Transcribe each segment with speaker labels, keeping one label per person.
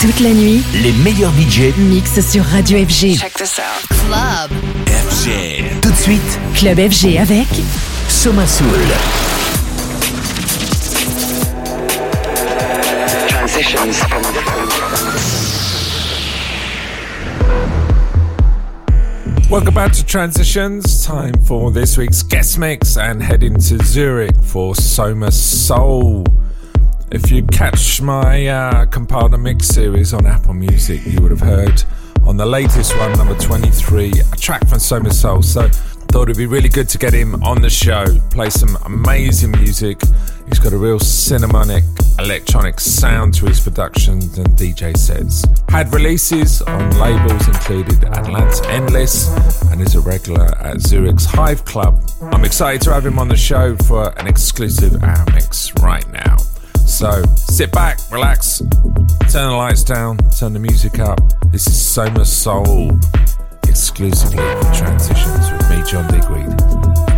Speaker 1: Toute la nuit,
Speaker 2: les meilleurs budgets
Speaker 1: mixent sur Radio FG.
Speaker 3: Check this out.
Speaker 1: Club.
Speaker 2: FG. Tout de suite,
Speaker 1: Club FG avec
Speaker 2: Soma Soul.
Speaker 3: Transitions.
Speaker 4: Welcome back to Transitions. Time for this week's guest mix and heading to Zurich for Soma Soul. If you catch my uh, compiled mix series on Apple Music, you would have heard on the latest one, number 23, a track from Soma Soul. So thought it'd be really good to get him on the show, play some amazing music. He's got a real cinematic electronic sound to his productions and DJ sets. Had releases on labels included Atlanta Endless and is a regular at Zurich's Hive Club. I'm excited to have him on the show for an exclusive hour mix right now. So sit back, relax, turn the lights down, turn the music up. This is Soma Soul exclusively for Transitions with me, John Digweed.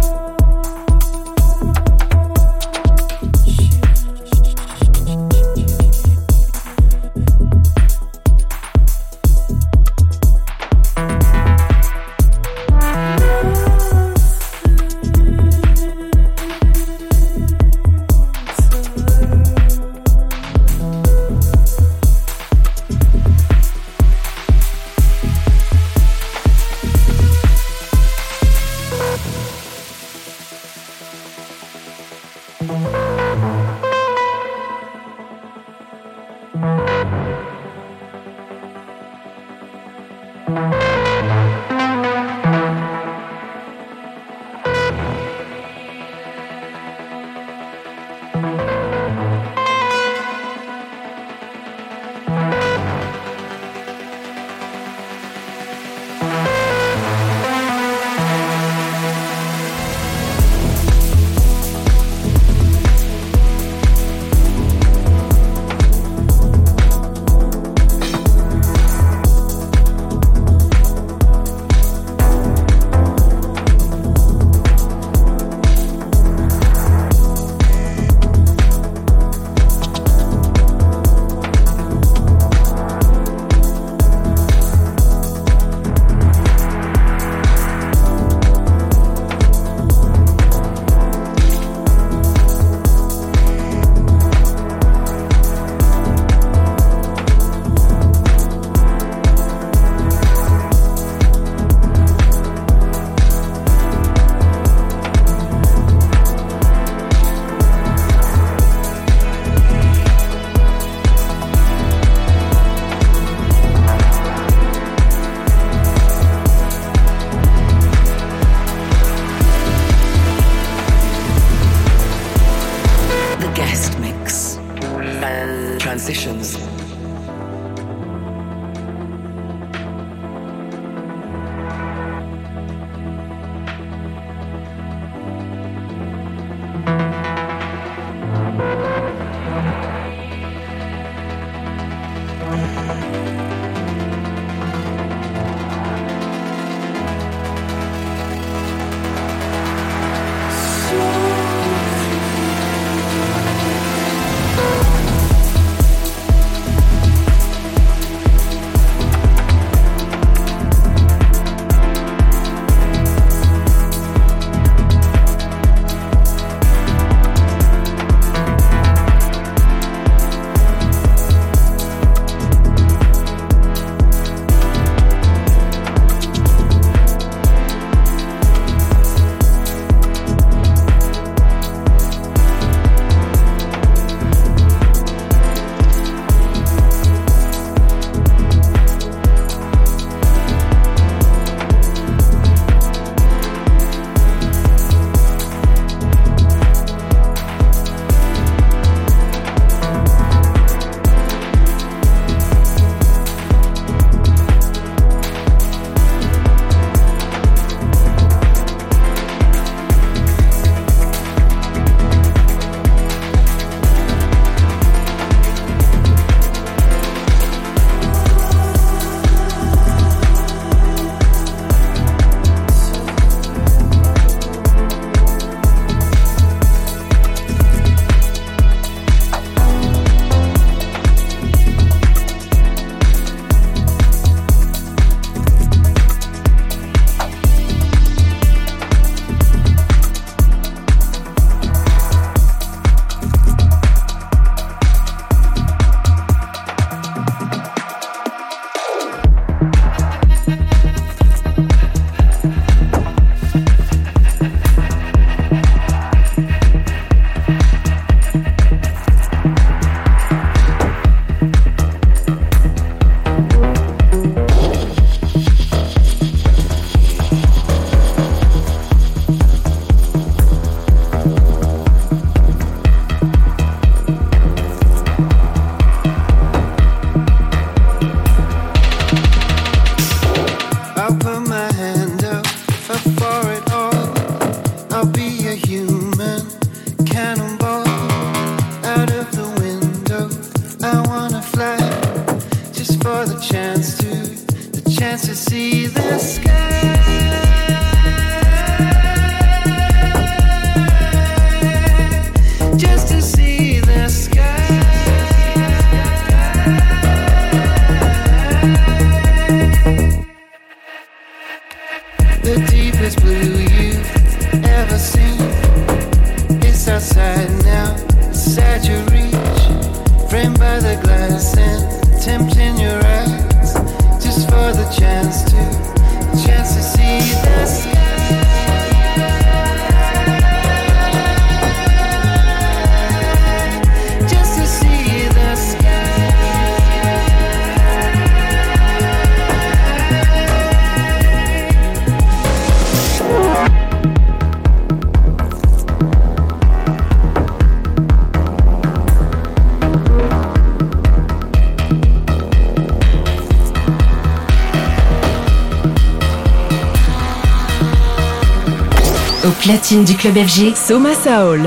Speaker 1: Platine du club FG, Soma Soul.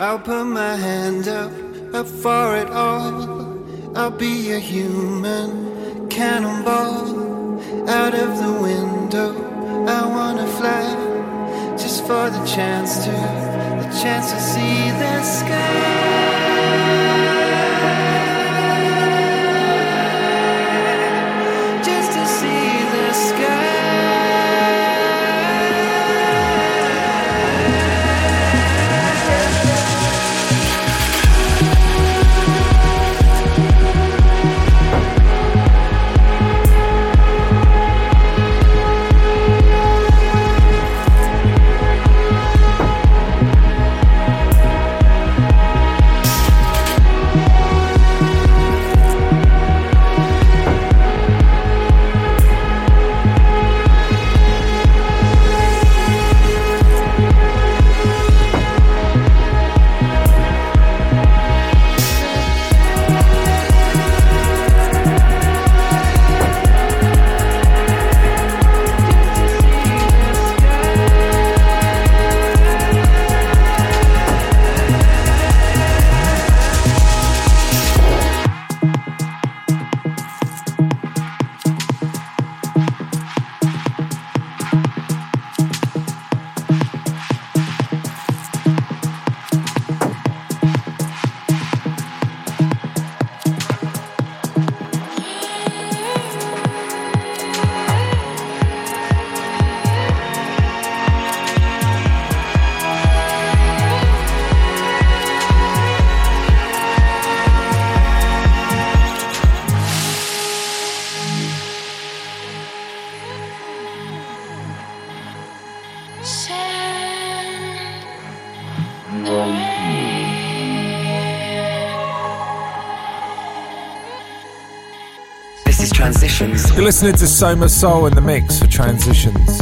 Speaker 3: I'll put my hand up, up for it all. I'll be a human cannonball out of the window. I wanna fly just for the chance to, the chance to see the sky.
Speaker 4: Listening to Soma Soul in the mix for Transitions.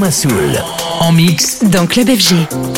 Speaker 2: Soma Soul. En mix.
Speaker 5: Dans Club FG.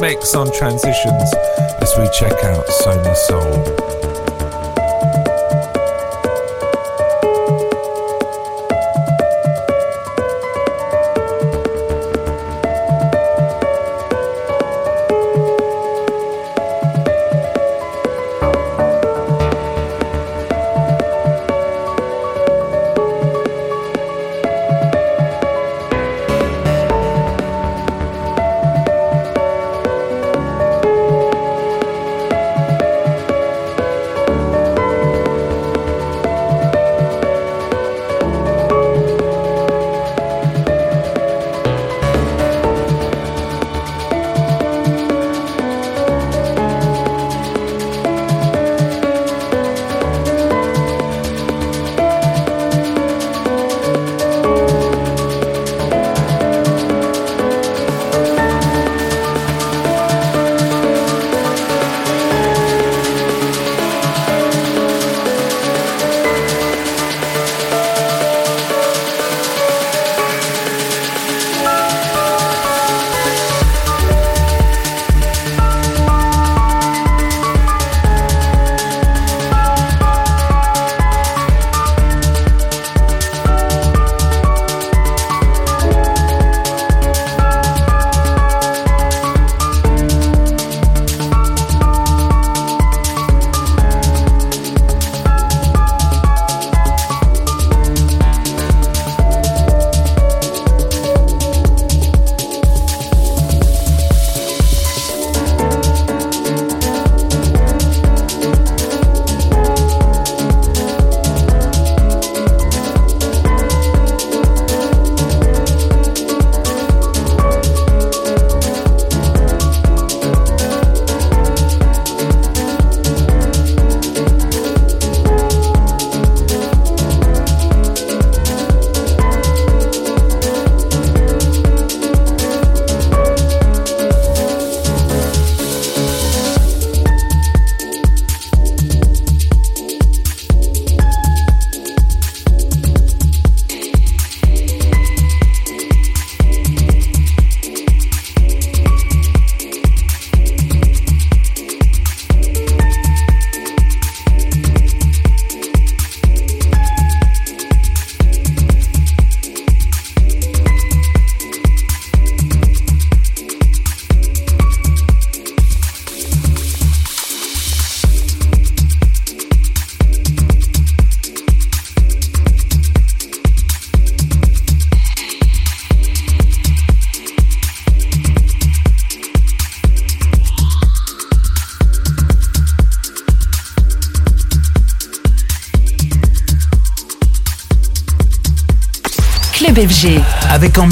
Speaker 4: Mix on transitions as we check out Soma Soul.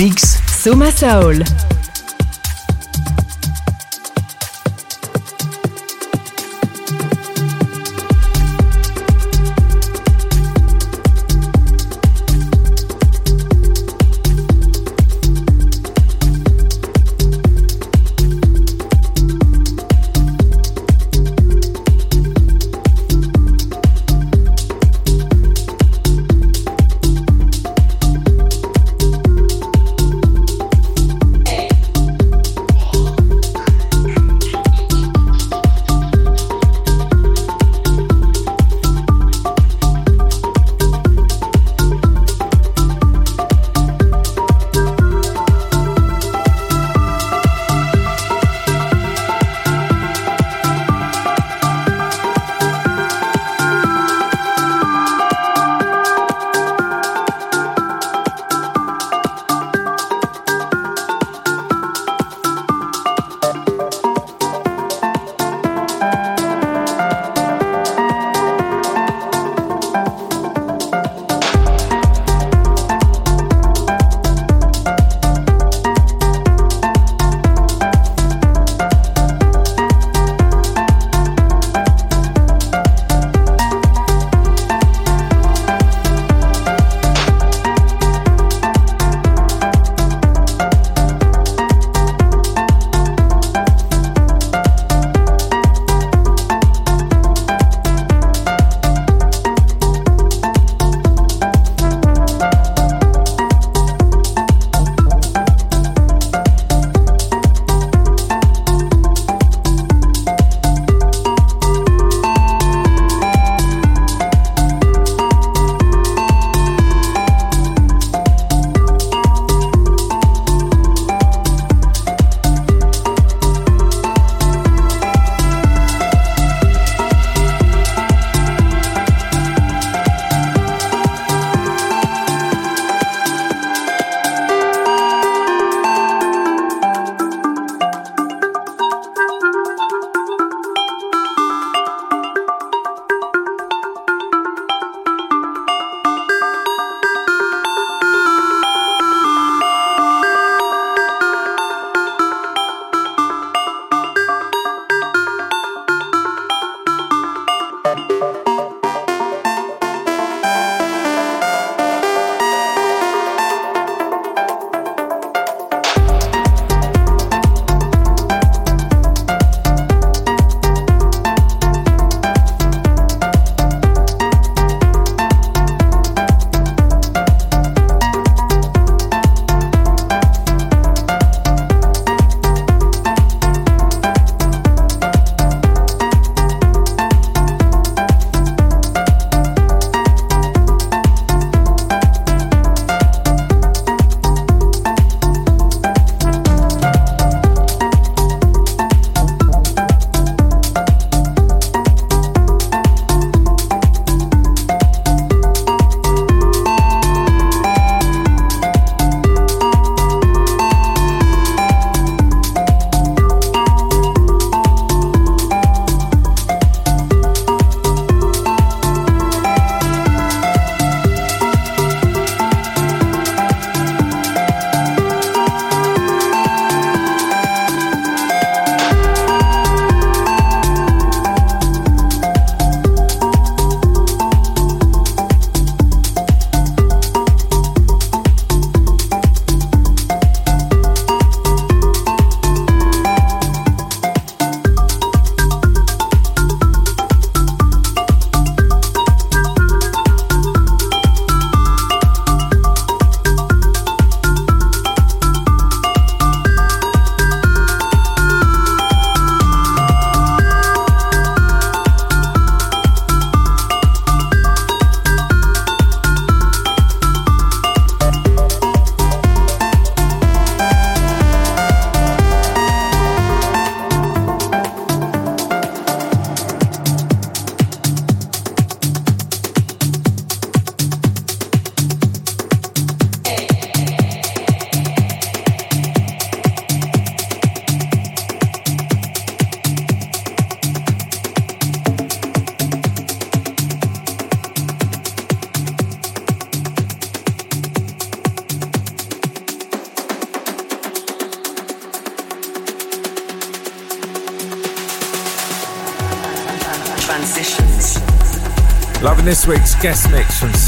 Speaker 2: Mix
Speaker 5: Soma Saul.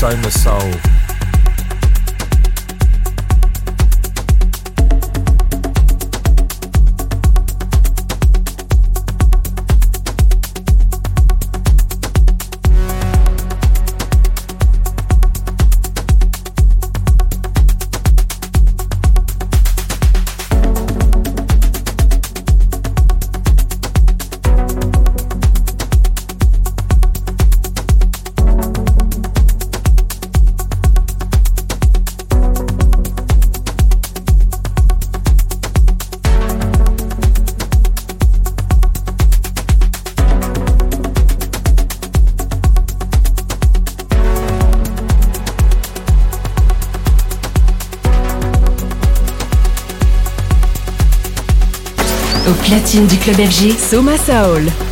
Speaker 4: Soma Soul.
Speaker 5: Platine du club FG, Soma Soul.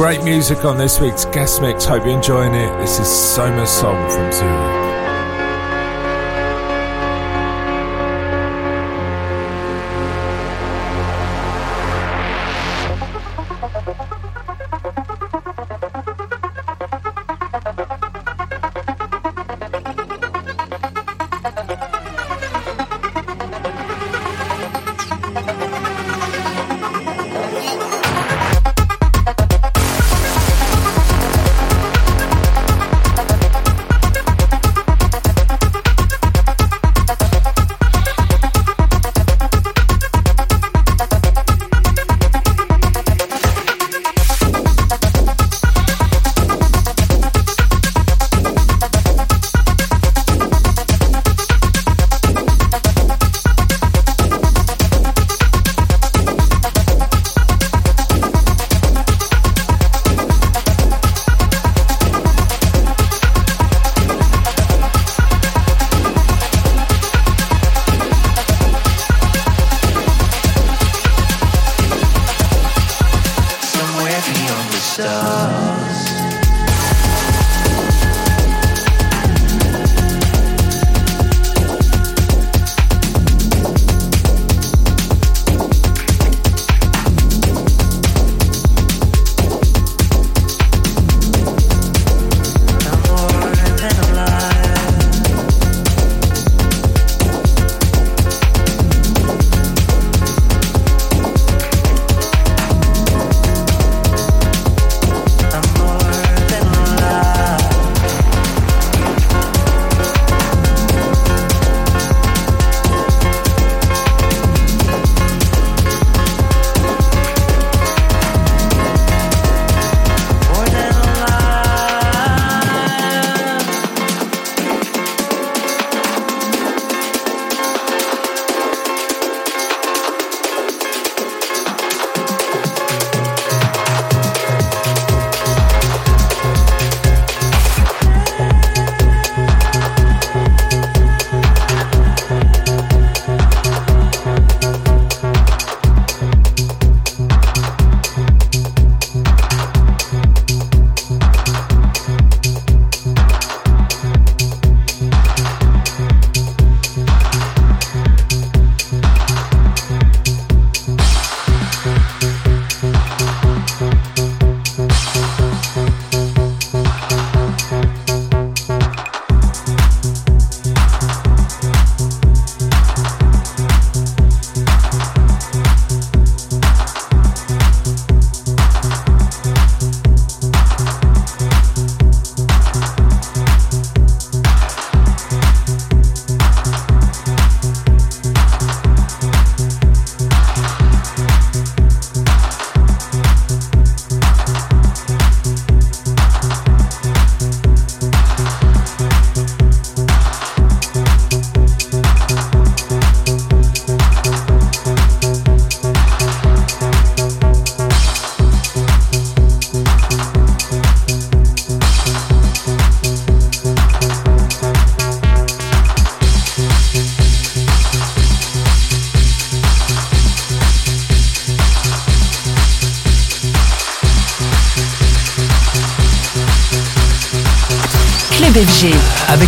Speaker 4: Great music on this week's guest mix. Hope you're enjoying it. This is Soma Soul from Zurich.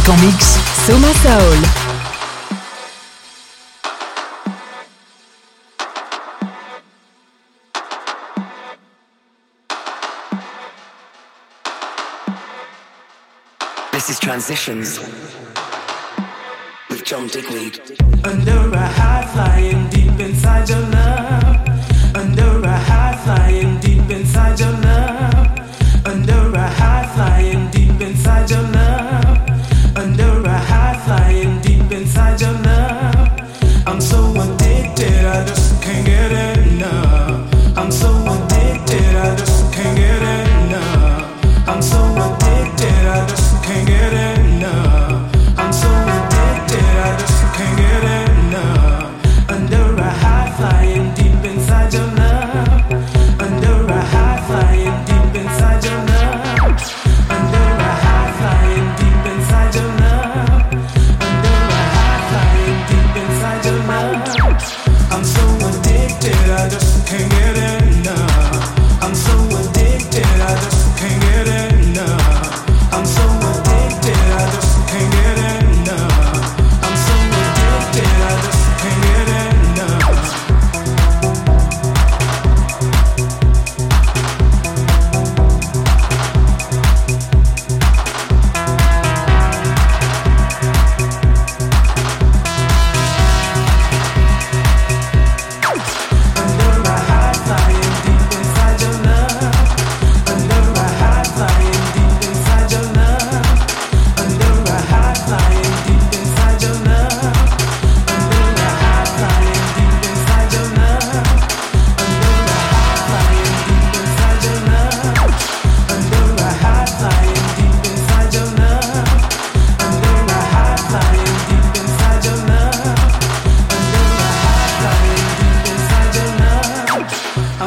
Speaker 2: Music en mix.
Speaker 1: Soma Soul.
Speaker 6: This is Transitions with John Digweed.
Speaker 7: Under a high flying deep inside your love.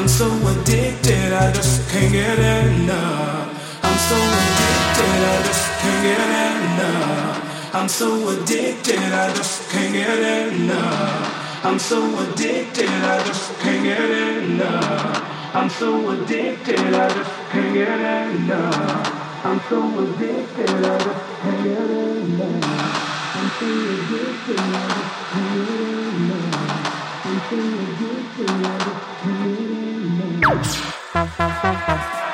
Speaker 7: I'm so addicted, I just can't get enough. I'm so addicted, I just can't get enough. I'm so addicted, I just can't get enough. I'm so addicted, I just can't get enough. I'm so addicted, I just can't get enough. I'm so addicted, I just can't get enough. I'm so addicted, I just can't get enough. I'm so addicted, I just can't get enough. Thank.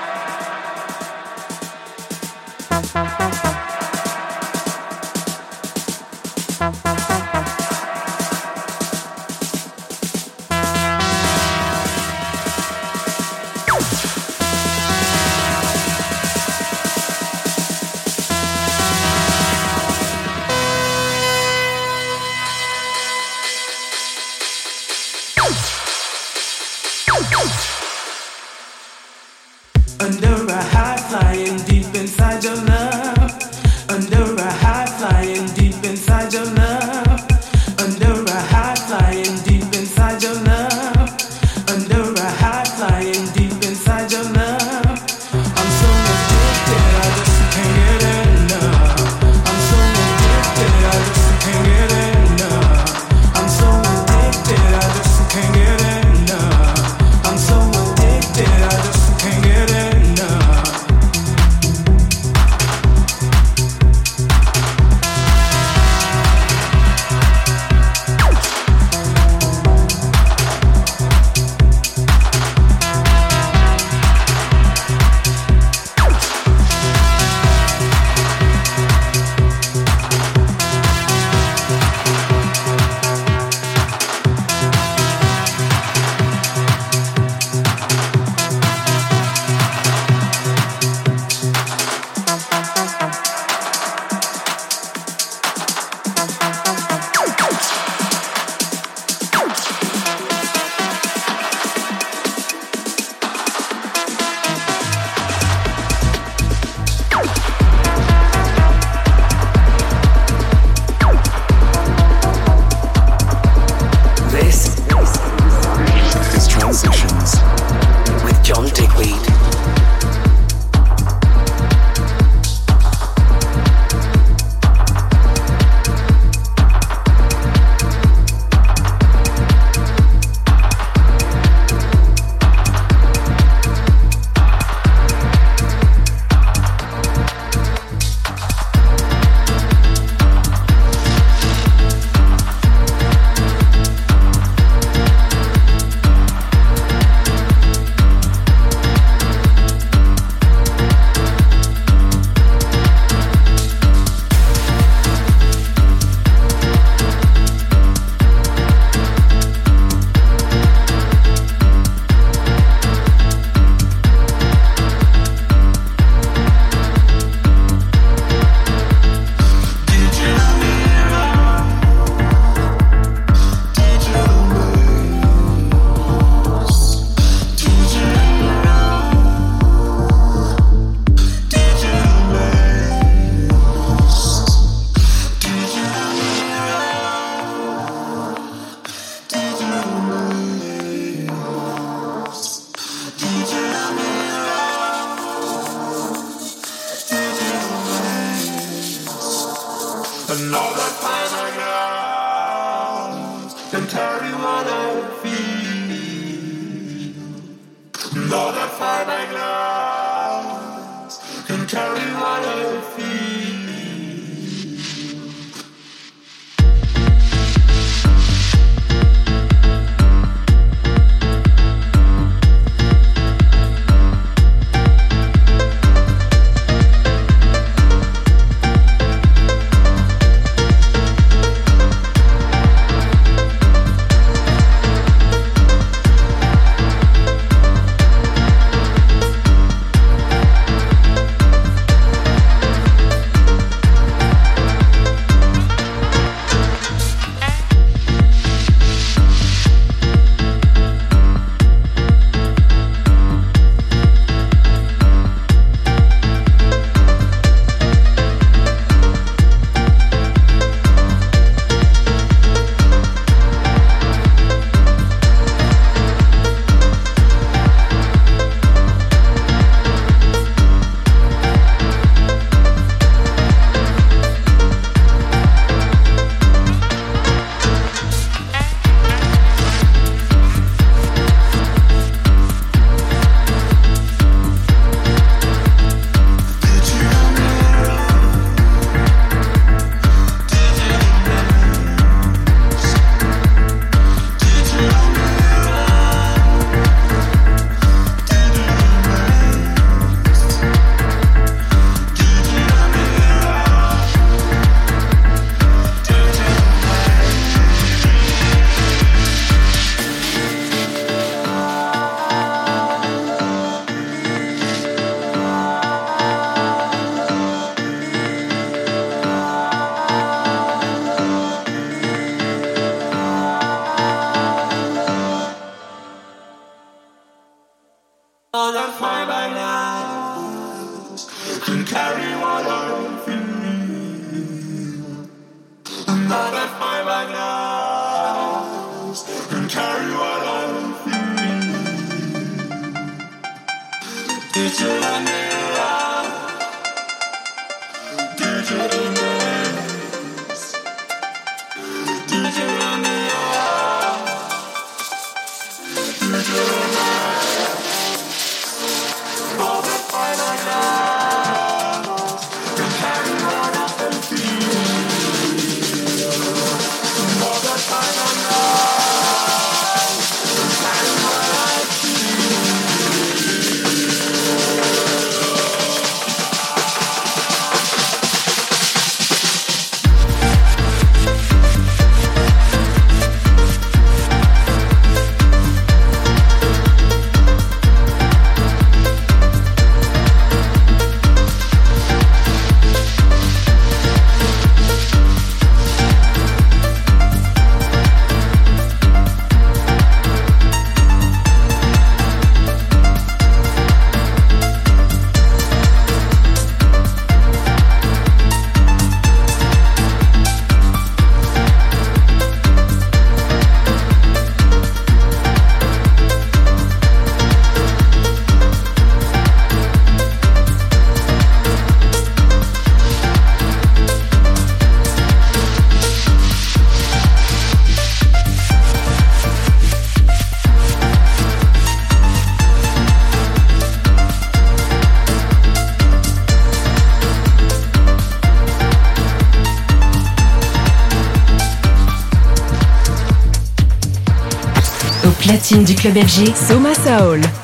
Speaker 8: Du club FG, Soma Soul.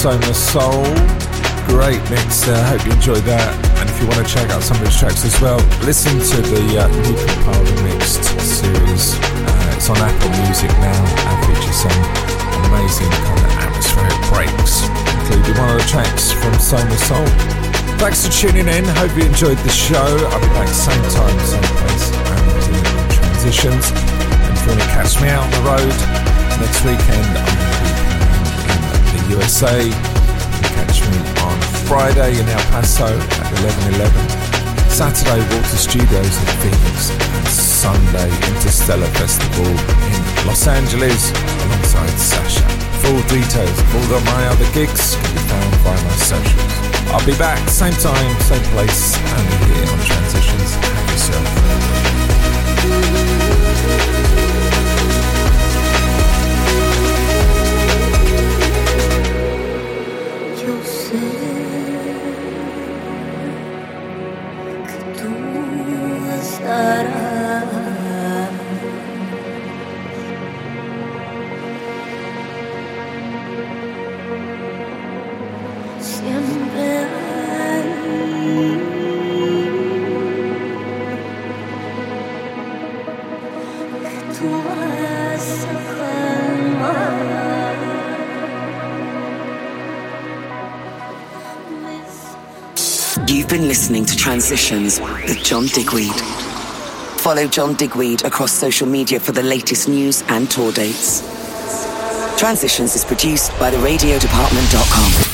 Speaker 4: Soma Soul. Great mix there, hope you enjoyed that. And if you want to check out some of his tracks as well, listen to the uh, new Compiled Mixed series. Uh, it's on Apple Music now and features some amazing kind of atmospheric breaks, including one of the tracks from Soma Soul. Thanks for tuning in. Hope you enjoyed the show. I'll be back same time, same place, and transitions. And if you want to catch me out on the road next weekend, I'm USA. Catch me on Friday in El Paso at 11:11. Saturday, Walter Studios in Phoenix, and Sunday, Interstellar Festival in Los Angeles alongside Sasha. Full details of all of my other gigs can be found by my socials. I'll be back, same time, same place, only here on Transitions. Have
Speaker 8: yourself.
Speaker 6: You've been listening to Transitions with John Digweed. Follow John Digweed across social media for the latest news and tour dates. Transitions is produced by the radiodepartment.com.